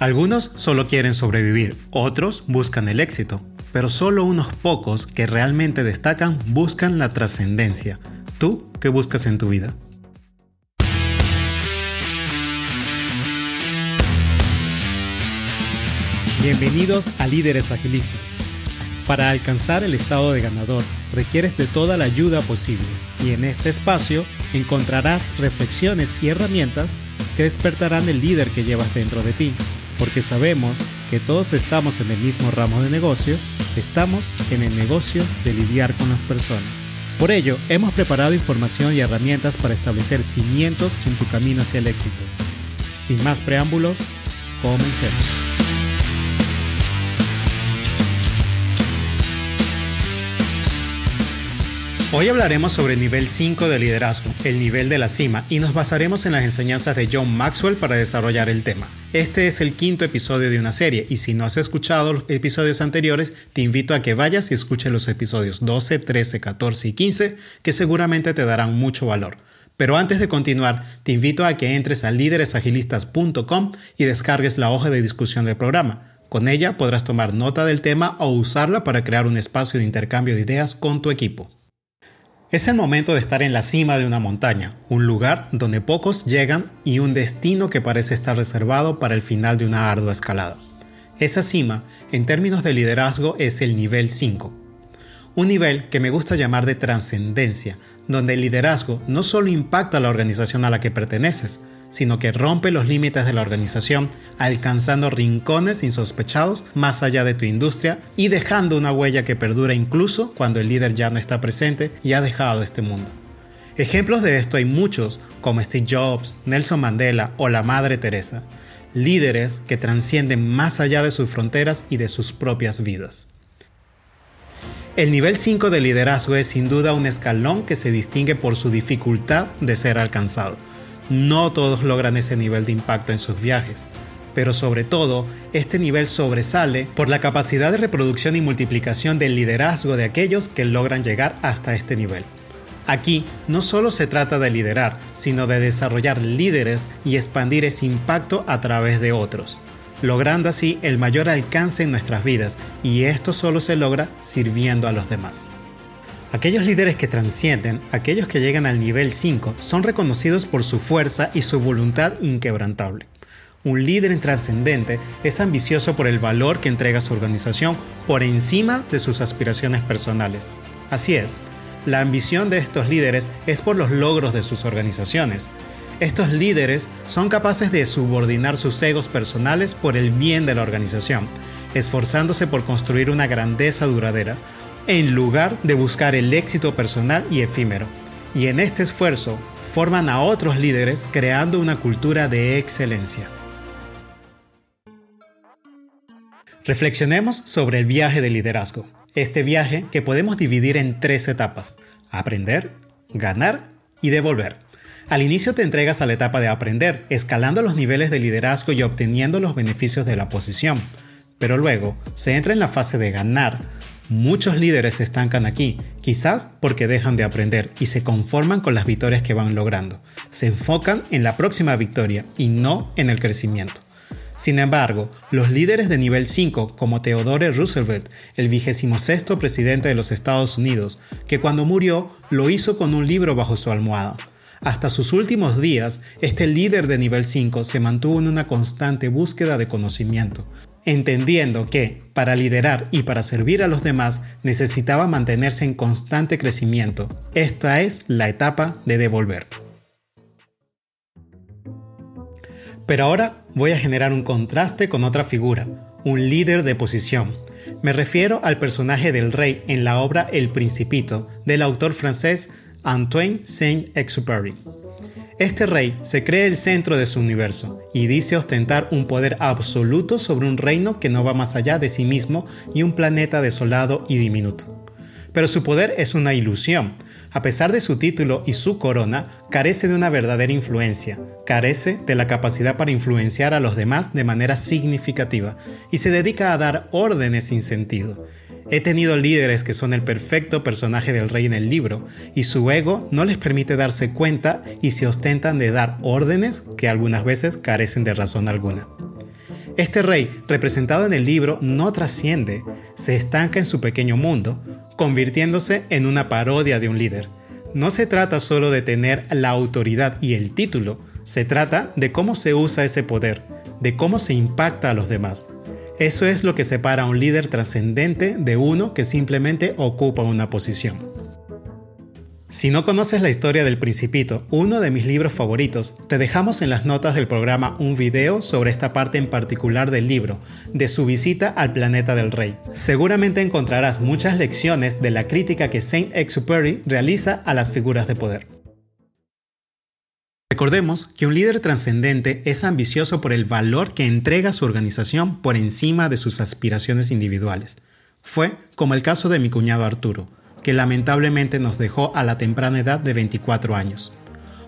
Algunos solo quieren sobrevivir, otros buscan el éxito, pero solo unos pocos que realmente destacan buscan la trascendencia. ¿Tú qué buscas en tu vida? Bienvenidos a Líderes Agilistas. Para alcanzar el estado de ganador requieres de toda la ayuda posible y en este espacio encontrarás reflexiones y herramientas que despertarán el líder que llevas dentro de ti porque sabemos que todos estamos en el mismo ramo de negocio, estamos en el negocio de lidiar con las personas. Por ello, hemos preparado información y herramientas para establecer cimientos en tu camino hacia el éxito. Sin más preámbulos, comencemos. Hoy hablaremos sobre el nivel 5 de liderazgo, el nivel de la cima, y nos basaremos en las enseñanzas de John Maxwell para desarrollar el tema. Este es el quinto episodio de una serie, y si no has escuchado los episodios anteriores, te invito a que vayas y escuches los episodios 12, 13, 14 y 15, que seguramente te darán mucho valor. Pero antes de continuar, te invito a que entres a líderesagilistas.com y descargues la hoja de discusión del programa. Con ella podrás tomar nota del tema o usarla para crear un espacio de intercambio de ideas con tu equipo. Es el momento de estar en la cima de una montaña, un lugar donde pocos llegan y un destino que parece estar reservado para el final de una ardua escalada. Esa cima, en términos de liderazgo, es el nivel 5. Un nivel que me gusta llamar de trascendencia, donde el liderazgo no solo impacta a la organización a la que perteneces, sino que rompe los límites de la organización, alcanzando rincones insospechados más allá de tu industria y dejando una huella que perdura incluso cuando el líder ya no está presente y ha dejado este mundo. Ejemplos de esto hay muchos, como Steve Jobs, Nelson Mandela o la Madre Teresa, líderes que trascienden más allá de sus fronteras y de sus propias vidas. El nivel 5 de liderazgo es sin duda un escalón que se distingue por su dificultad de ser alcanzado no todos logran ese nivel de impacto en sus viajes, pero sobre todo, este nivel sobresale por la capacidad de reproducción y multiplicación del liderazgo de aquellos que logran llegar hasta este nivel. Aquí no solo se trata de liderar, sino de desarrollar líderes y expandir ese impacto a través de otros, logrando así el mayor alcance en nuestras vidas, y esto solo se logra sirviendo a los demás. Aquellos líderes que transcienden, aquellos que llegan al nivel 5, son reconocidos por su fuerza y su voluntad inquebrantable. Un líder trascendente es ambicioso por el valor que entrega su organización por encima de sus aspiraciones personales. Así es, la ambición de estos líderes es por los logros de sus organizaciones. Estos líderes son capaces de subordinar sus egos personales por el bien de la organización, esforzándose por construir una grandeza duradera, en lugar de buscar el éxito personal y efímero. Y en este esfuerzo forman a otros líderes creando una cultura de excelencia. Reflexionemos sobre el viaje de liderazgo. Este viaje que podemos dividir en tres etapas. Aprender, ganar y devolver. Al inicio te entregas a la etapa de aprender, escalando los niveles de liderazgo y obteniendo los beneficios de la posición. Pero luego se entra en la fase de ganar, Muchos líderes se estancan aquí, quizás porque dejan de aprender y se conforman con las victorias que van logrando. Se enfocan en la próxima victoria y no en el crecimiento. Sin embargo, los líderes de nivel 5, como Theodore Roosevelt, el vigésimo sexto presidente de los Estados Unidos, que cuando murió lo hizo con un libro bajo su almohada. Hasta sus últimos días, este líder de nivel 5 se mantuvo en una constante búsqueda de conocimiento, entendiendo que, para liderar y para servir a los demás, necesitaba mantenerse en constante crecimiento. Esta es la etapa de devolver. Pero ahora voy a generar un contraste con otra figura, un líder de posición. Me refiero al personaje del rey en la obra El Principito del autor francés Antoine Saint-Exupéry. Este rey se cree el centro de su universo y dice ostentar un poder absoluto sobre un reino que no va más allá de sí mismo y un planeta desolado y diminuto. Pero su poder es una ilusión. A pesar de su título y su corona, carece de una verdadera influencia, carece de la capacidad para influenciar a los demás de manera significativa y se dedica a dar órdenes sin sentido. He tenido líderes que son el perfecto personaje del rey en el libro, y su ego no les permite darse cuenta y se ostentan de dar órdenes que algunas veces carecen de razón alguna. Este rey, representado en el libro, no trasciende, se estanca en su pequeño mundo, convirtiéndose en una parodia de un líder. No se trata solo de tener la autoridad y el título, se trata de cómo se usa ese poder, de cómo se impacta a los demás. Eso es lo que separa a un líder trascendente de uno que simplemente ocupa una posición. Si no conoces la historia del Principito, uno de mis libros favoritos, te dejamos en las notas del programa un video sobre esta parte en particular del libro, de su visita al planeta del rey. Seguramente encontrarás muchas lecciones de la crítica que Saint-Exupéry realiza a las figuras de poder. Recordemos que un líder trascendente es ambicioso por el valor que entrega su organización por encima de sus aspiraciones individuales. Fue como el caso de mi cuñado Arturo que lamentablemente nos dejó a la temprana edad de 24 años.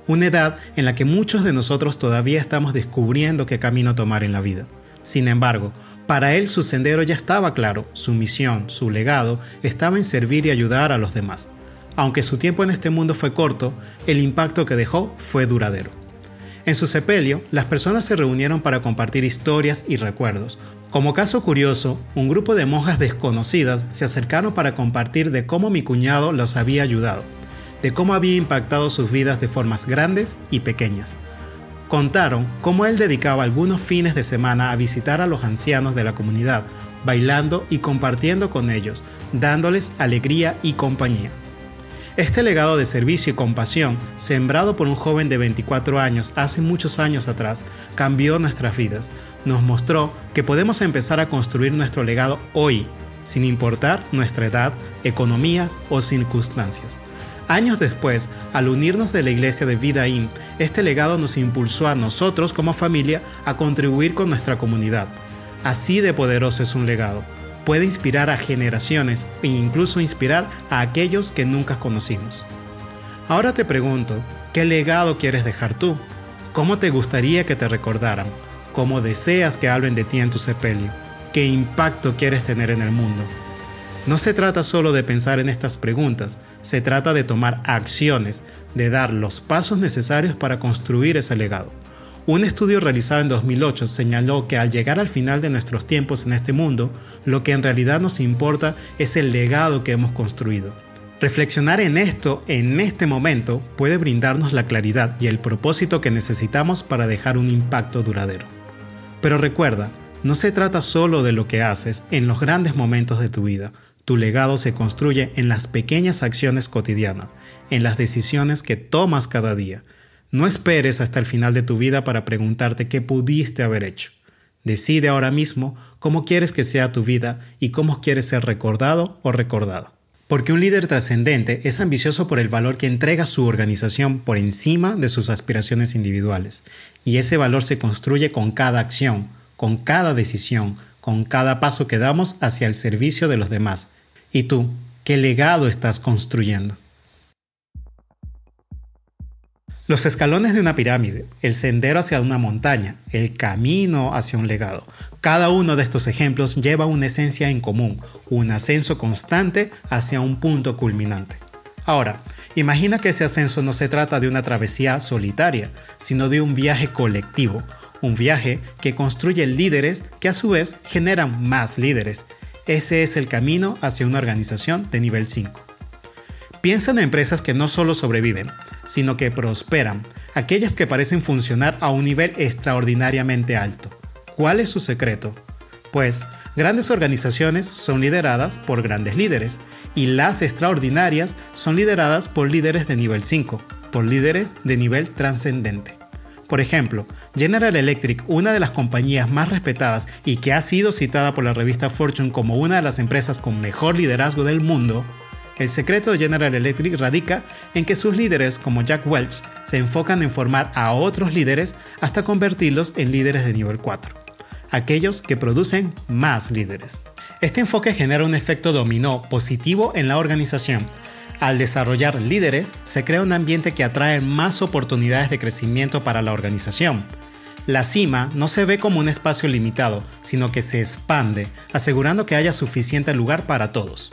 Una edad en la que muchos de nosotros todavía estamos descubriendo qué camino tomar en la vida. Sin embargo, para él su sendero ya estaba claro, su misión, su legado, estaba en servir y ayudar a los demás. Aunque su tiempo en este mundo fue corto, el impacto que dejó fue duradero. En su sepelio, las personas se reunieron para compartir historias y recuerdos, como caso curioso, un grupo de monjas desconocidas se acercaron para compartir de cómo mi cuñado los había ayudado, de cómo había impactado sus vidas de formas grandes y pequeñas. Contaron cómo él dedicaba algunos fines de semana a visitar a los ancianos de la comunidad, bailando y compartiendo con ellos, dándoles alegría y compañía. Este legado de servicio y compasión, sembrado por un joven de 24 años hace muchos años atrás, cambió nuestras vidas. Nos mostró que podemos empezar a construir nuestro legado hoy, sin importar nuestra edad, economía o circunstancias. Años después, al unirnos de la iglesia de Vidaín, este legado nos impulsó a nosotros como familia a contribuir con nuestra comunidad. Así de poderoso es un legado puede inspirar a generaciones e incluso inspirar a aquellos que nunca conocimos. Ahora te pregunto, ¿qué legado quieres dejar tú? ¿Cómo te gustaría que te recordaran? ¿Cómo deseas que hablen de ti en tu sepelio? ¿Qué impacto quieres tener en el mundo? No se trata solo de pensar en estas preguntas, se trata de tomar acciones, de dar los pasos necesarios para construir ese legado. Un estudio realizado en 2008 señaló que al llegar al final de nuestros tiempos en este mundo, lo que en realidad nos importa es el legado que hemos construido. Reflexionar en esto en este momento puede brindarnos la claridad y el propósito que necesitamos para dejar un impacto duradero. Pero recuerda, no se trata solo de lo que haces en los grandes momentos de tu vida. Tu legado se construye en las pequeñas acciones cotidianas, en las decisiones que tomas cada día no esperes hasta el final de tu vida para preguntarte qué pudiste haber hecho. Decide ahora mismo cómo quieres que sea tu vida y cómo quieres ser recordado o recordado. Porque un líder trascendente es ambicioso por el valor que entrega su organización por encima de sus aspiraciones individuales. Y ese valor se construye con cada acción, con cada decisión, con cada paso que damos hacia el servicio de los demás. ¿Y tú, qué legado estás construyendo? Los escalones de una pirámide, el sendero hacia una montaña, el camino hacia un legado. Cada uno de estos ejemplos lleva una esencia en común, un ascenso constante hacia un punto culminante. Ahora, imagina que ese ascenso no se trata de una travesía solitaria, sino de un viaje colectivo, un viaje que construye líderes que a su vez generan más líderes. Ese es el camino hacia una organización de nivel 5. Piensa en empresas que no solo sobreviven, sino que prosperan, aquellas que parecen funcionar a un nivel extraordinariamente alto. ¿Cuál es su secreto? Pues grandes organizaciones son lideradas por grandes líderes y las extraordinarias son lideradas por líderes de nivel 5, por líderes de nivel trascendente. Por ejemplo, General Electric, una de las compañías más respetadas y que ha sido citada por la revista Fortune como una de las empresas con mejor liderazgo del mundo, el secreto de General Electric radica en que sus líderes, como Jack Welch, se enfocan en formar a otros líderes hasta convertirlos en líderes de nivel 4, aquellos que producen más líderes. Este enfoque genera un efecto dominó positivo en la organización. Al desarrollar líderes, se crea un ambiente que atrae más oportunidades de crecimiento para la organización. La cima no se ve como un espacio limitado, sino que se expande, asegurando que haya suficiente lugar para todos.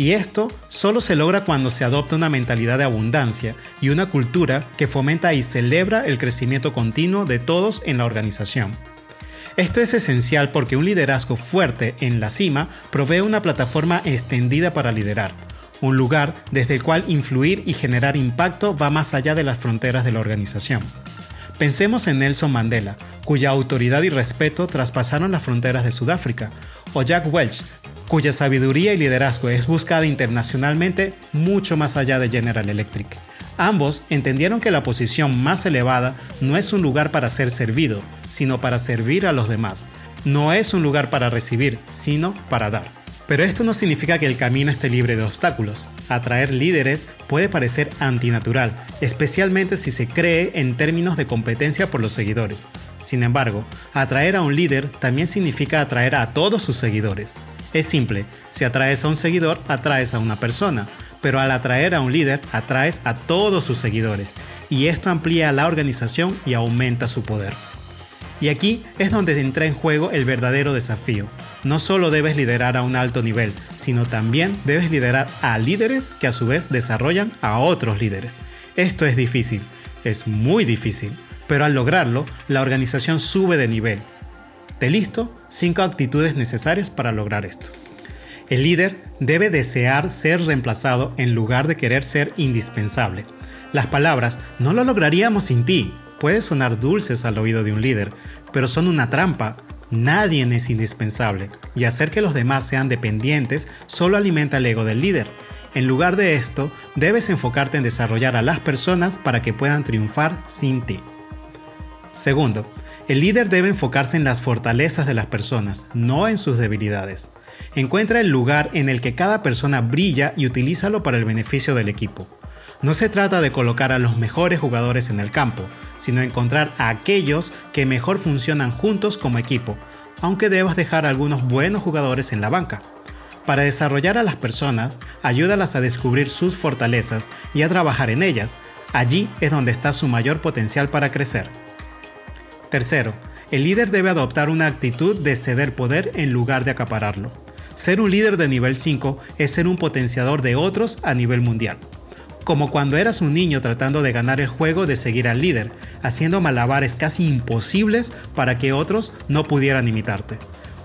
Y esto solo se logra cuando se adopta una mentalidad de abundancia y una cultura que fomenta y celebra el crecimiento continuo de todos en la organización. Esto es esencial porque un liderazgo fuerte en la cima provee una plataforma extendida para liderar, un lugar desde el cual influir y generar impacto va más allá de las fronteras de la organización. Pensemos en Nelson Mandela, cuya autoridad y respeto traspasaron las fronteras de Sudáfrica, o Jack Welch, cuya sabiduría y liderazgo es buscada internacionalmente mucho más allá de General Electric. Ambos entendieron que la posición más elevada no es un lugar para ser servido, sino para servir a los demás. No es un lugar para recibir, sino para dar. Pero esto no significa que el camino esté libre de obstáculos. Atraer líderes puede parecer antinatural, especialmente si se cree en términos de competencia por los seguidores. Sin embargo, atraer a un líder también significa atraer a todos sus seguidores. Es simple, si atraes a un seguidor, atraes a una persona, pero al atraer a un líder, atraes a todos sus seguidores, y esto amplía la organización y aumenta su poder. Y aquí es donde entra en juego el verdadero desafío. No solo debes liderar a un alto nivel, sino también debes liderar a líderes que a su vez desarrollan a otros líderes. Esto es difícil, es muy difícil, pero al lograrlo, la organización sube de nivel. ¿Te listo? 5 actitudes necesarias para lograr esto. El líder debe desear ser reemplazado en lugar de querer ser indispensable. Las palabras no lo lograríamos sin ti puede sonar dulces al oído de un líder, pero son una trampa. Nadie es indispensable, y hacer que los demás sean dependientes solo alimenta el ego del líder. En lugar de esto, debes enfocarte en desarrollar a las personas para que puedan triunfar sin ti. Segundo, el líder debe enfocarse en las fortalezas de las personas, no en sus debilidades. Encuentra el lugar en el que cada persona brilla y utilízalo para el beneficio del equipo. No se trata de colocar a los mejores jugadores en el campo, sino encontrar a aquellos que mejor funcionan juntos como equipo, aunque debas dejar algunos buenos jugadores en la banca. Para desarrollar a las personas, ayúdalas a descubrir sus fortalezas y a trabajar en ellas. Allí es donde está su mayor potencial para crecer. Tercero, el líder debe adoptar una actitud de ceder poder en lugar de acapararlo. Ser un líder de nivel 5 es ser un potenciador de otros a nivel mundial como cuando eras un niño tratando de ganar el juego de seguir al líder, haciendo malabares casi imposibles para que otros no pudieran imitarte.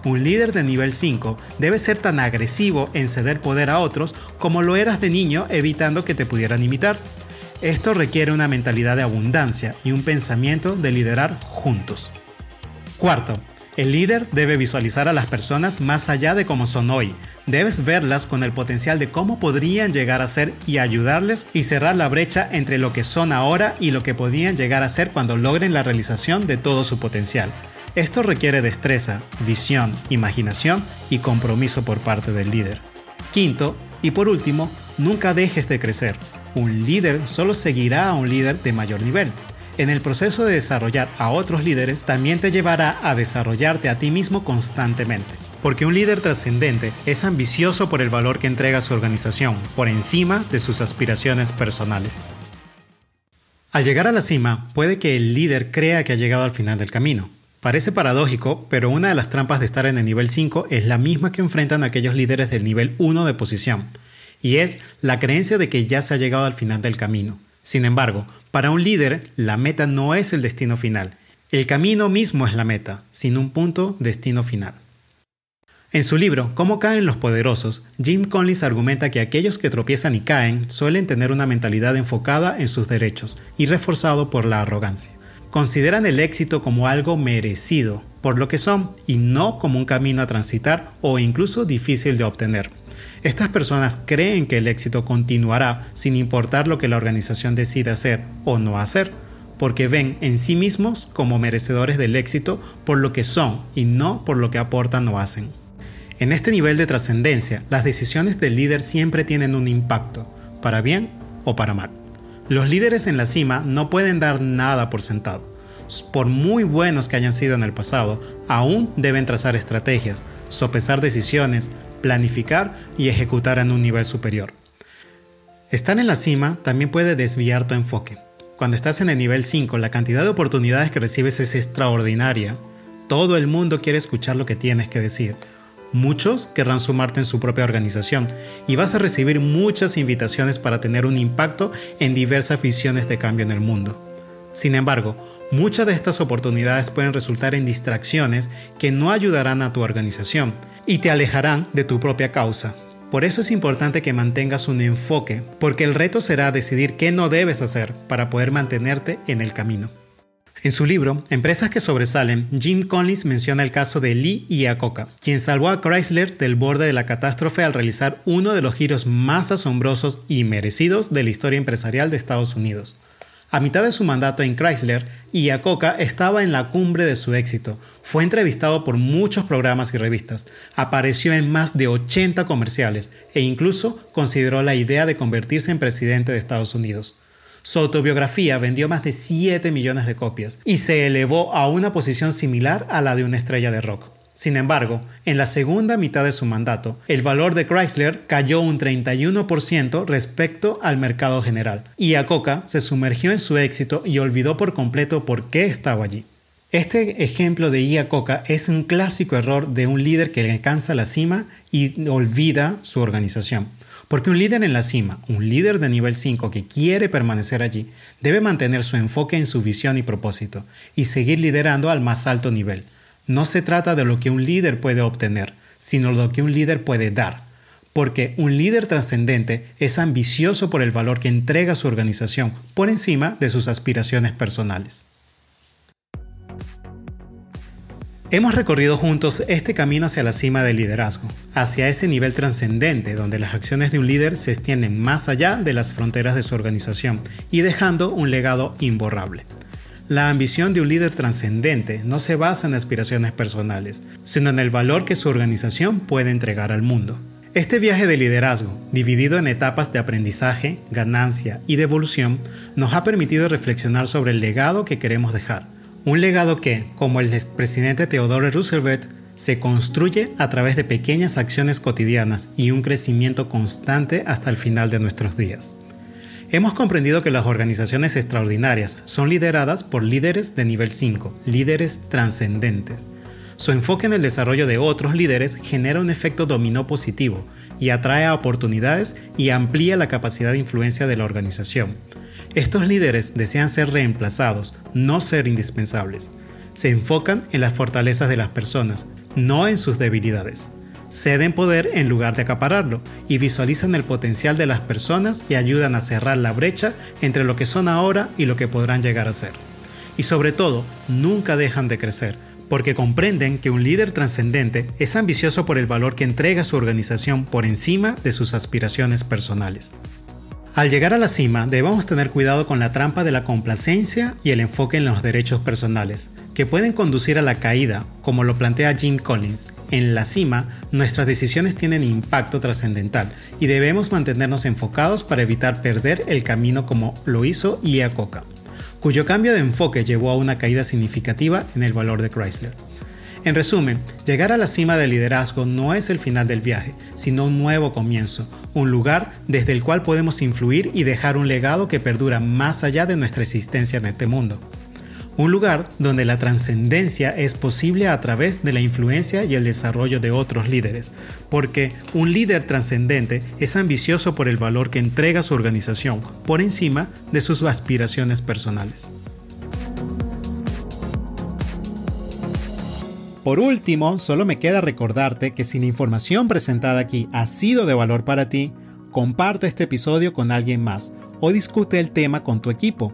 Un líder de nivel 5 debe ser tan agresivo en ceder poder a otros como lo eras de niño evitando que te pudieran imitar. Esto requiere una mentalidad de abundancia y un pensamiento de liderar juntos. Cuarto, el líder debe visualizar a las personas más allá de cómo son hoy. Debes verlas con el potencial de cómo podrían llegar a ser y ayudarles y cerrar la brecha entre lo que son ahora y lo que podrían llegar a ser cuando logren la realización de todo su potencial. Esto requiere destreza, visión, imaginación y compromiso por parte del líder. Quinto, y por último, nunca dejes de crecer. Un líder solo seguirá a un líder de mayor nivel en el proceso de desarrollar a otros líderes también te llevará a desarrollarte a ti mismo constantemente. Porque un líder trascendente es ambicioso por el valor que entrega a su organización, por encima de sus aspiraciones personales. Al llegar a la cima, puede que el líder crea que ha llegado al final del camino. Parece paradójico, pero una de las trampas de estar en el nivel 5 es la misma que enfrentan aquellos líderes del nivel 1 de posición, y es la creencia de que ya se ha llegado al final del camino. Sin embargo, para un líder, la meta no es el destino final. El camino mismo es la meta, sin un punto destino final. En su libro Cómo caen los poderosos, Jim Collins argumenta que aquellos que tropiezan y caen suelen tener una mentalidad enfocada en sus derechos y reforzado por la arrogancia. Consideran el éxito como algo merecido, por lo que son, y no como un camino a transitar o incluso difícil de obtener. Estas personas creen que el éxito continuará sin importar lo que la organización decida hacer o no hacer, porque ven en sí mismos como merecedores del éxito por lo que son y no por lo que aportan o hacen. En este nivel de trascendencia, las decisiones del líder siempre tienen un impacto, para bien o para mal. Los líderes en la cima no pueden dar nada por sentado. Por muy buenos que hayan sido en el pasado, aún deben trazar estrategias, sopesar decisiones, planificar y ejecutar en un nivel superior. Estar en la cima también puede desviar tu enfoque. Cuando estás en el nivel 5, la cantidad de oportunidades que recibes es extraordinaria. Todo el mundo quiere escuchar lo que tienes que decir. Muchos querrán sumarte en su propia organización y vas a recibir muchas invitaciones para tener un impacto en diversas visiones de cambio en el mundo. Sin embargo, Muchas de estas oportunidades pueden resultar en distracciones que no ayudarán a tu organización y te alejarán de tu propia causa. Por eso es importante que mantengas un enfoque, porque el reto será decidir qué no debes hacer para poder mantenerte en el camino. En su libro, Empresas que sobresalen, Jim Collins menciona el caso de Lee Iacocca, quien salvó a Chrysler del borde de la catástrofe al realizar uno de los giros más asombrosos y merecidos de la historia empresarial de Estados Unidos. A mitad de su mandato en Chrysler, Iacocca estaba en la cumbre de su éxito. Fue entrevistado por muchos programas y revistas, apareció en más de 80 comerciales e incluso consideró la idea de convertirse en presidente de Estados Unidos. Su autobiografía vendió más de 7 millones de copias y se elevó a una posición similar a la de una estrella de rock. Sin embargo, en la segunda mitad de su mandato, el valor de Chrysler cayó un 31% respecto al mercado general, y Acoca se sumergió en su éxito y olvidó por completo por qué estaba allí. Este ejemplo de Iacocca es un clásico error de un líder que alcanza la cima y olvida su organización. Porque un líder en la cima, un líder de nivel 5 que quiere permanecer allí, debe mantener su enfoque en su visión y propósito, y seguir liderando al más alto nivel. No se trata de lo que un líder puede obtener, sino lo que un líder puede dar. Porque un líder trascendente es ambicioso por el valor que entrega a su organización, por encima de sus aspiraciones personales. Hemos recorrido juntos este camino hacia la cima del liderazgo, hacia ese nivel trascendente donde las acciones de un líder se extienden más allá de las fronteras de su organización y dejando un legado imborrable. La ambición de un líder trascendente no se basa en aspiraciones personales, sino en el valor que su organización puede entregar al mundo. Este viaje de liderazgo, dividido en etapas de aprendizaje, ganancia y devolución, nos ha permitido reflexionar sobre el legado que queremos dejar un legado que, como el expresidente Theodore Roosevelt, se construye a través de pequeñas acciones cotidianas y un crecimiento constante hasta el final de nuestros días. Hemos comprendido que las organizaciones extraordinarias son lideradas por líderes de nivel 5, líderes trascendentes. Su enfoque en el desarrollo de otros líderes genera un efecto dominó positivo y atrae oportunidades y amplía la capacidad de influencia de la organización. Estos líderes desean ser reemplazados, no ser indispensables. Se enfocan en las fortalezas de las personas, no en sus debilidades. Ceden poder en lugar de acapararlo y visualizan el potencial de las personas y ayudan a cerrar la brecha entre lo que son ahora y lo que podrán llegar a ser. Y sobre todo, nunca dejan de crecer, porque comprenden que un líder trascendente es ambicioso por el valor que entrega su organización por encima de sus aspiraciones personales. Al llegar a la cima, debemos tener cuidado con la trampa de la complacencia y el enfoque en los derechos personales, que pueden conducir a la caída, como lo plantea Jim Collins. En la cima, nuestras decisiones tienen impacto trascendental y debemos mantenernos enfocados para evitar perder el camino como lo hizo Iacocca, cuyo cambio de enfoque llevó a una caída significativa en el valor de Chrysler. En resumen, llegar a la cima del liderazgo no es el final del viaje, sino un nuevo comienzo, un lugar desde el cual podemos influir y dejar un legado que perdura más allá de nuestra existencia en este mundo. Un lugar donde la trascendencia es posible a través de la influencia y el desarrollo de otros líderes, porque un líder trascendente es ambicioso por el valor que entrega su organización por encima de sus aspiraciones personales. Por último, solo me queda recordarte que si la información presentada aquí ha sido de valor para ti, comparte este episodio con alguien más o discute el tema con tu equipo.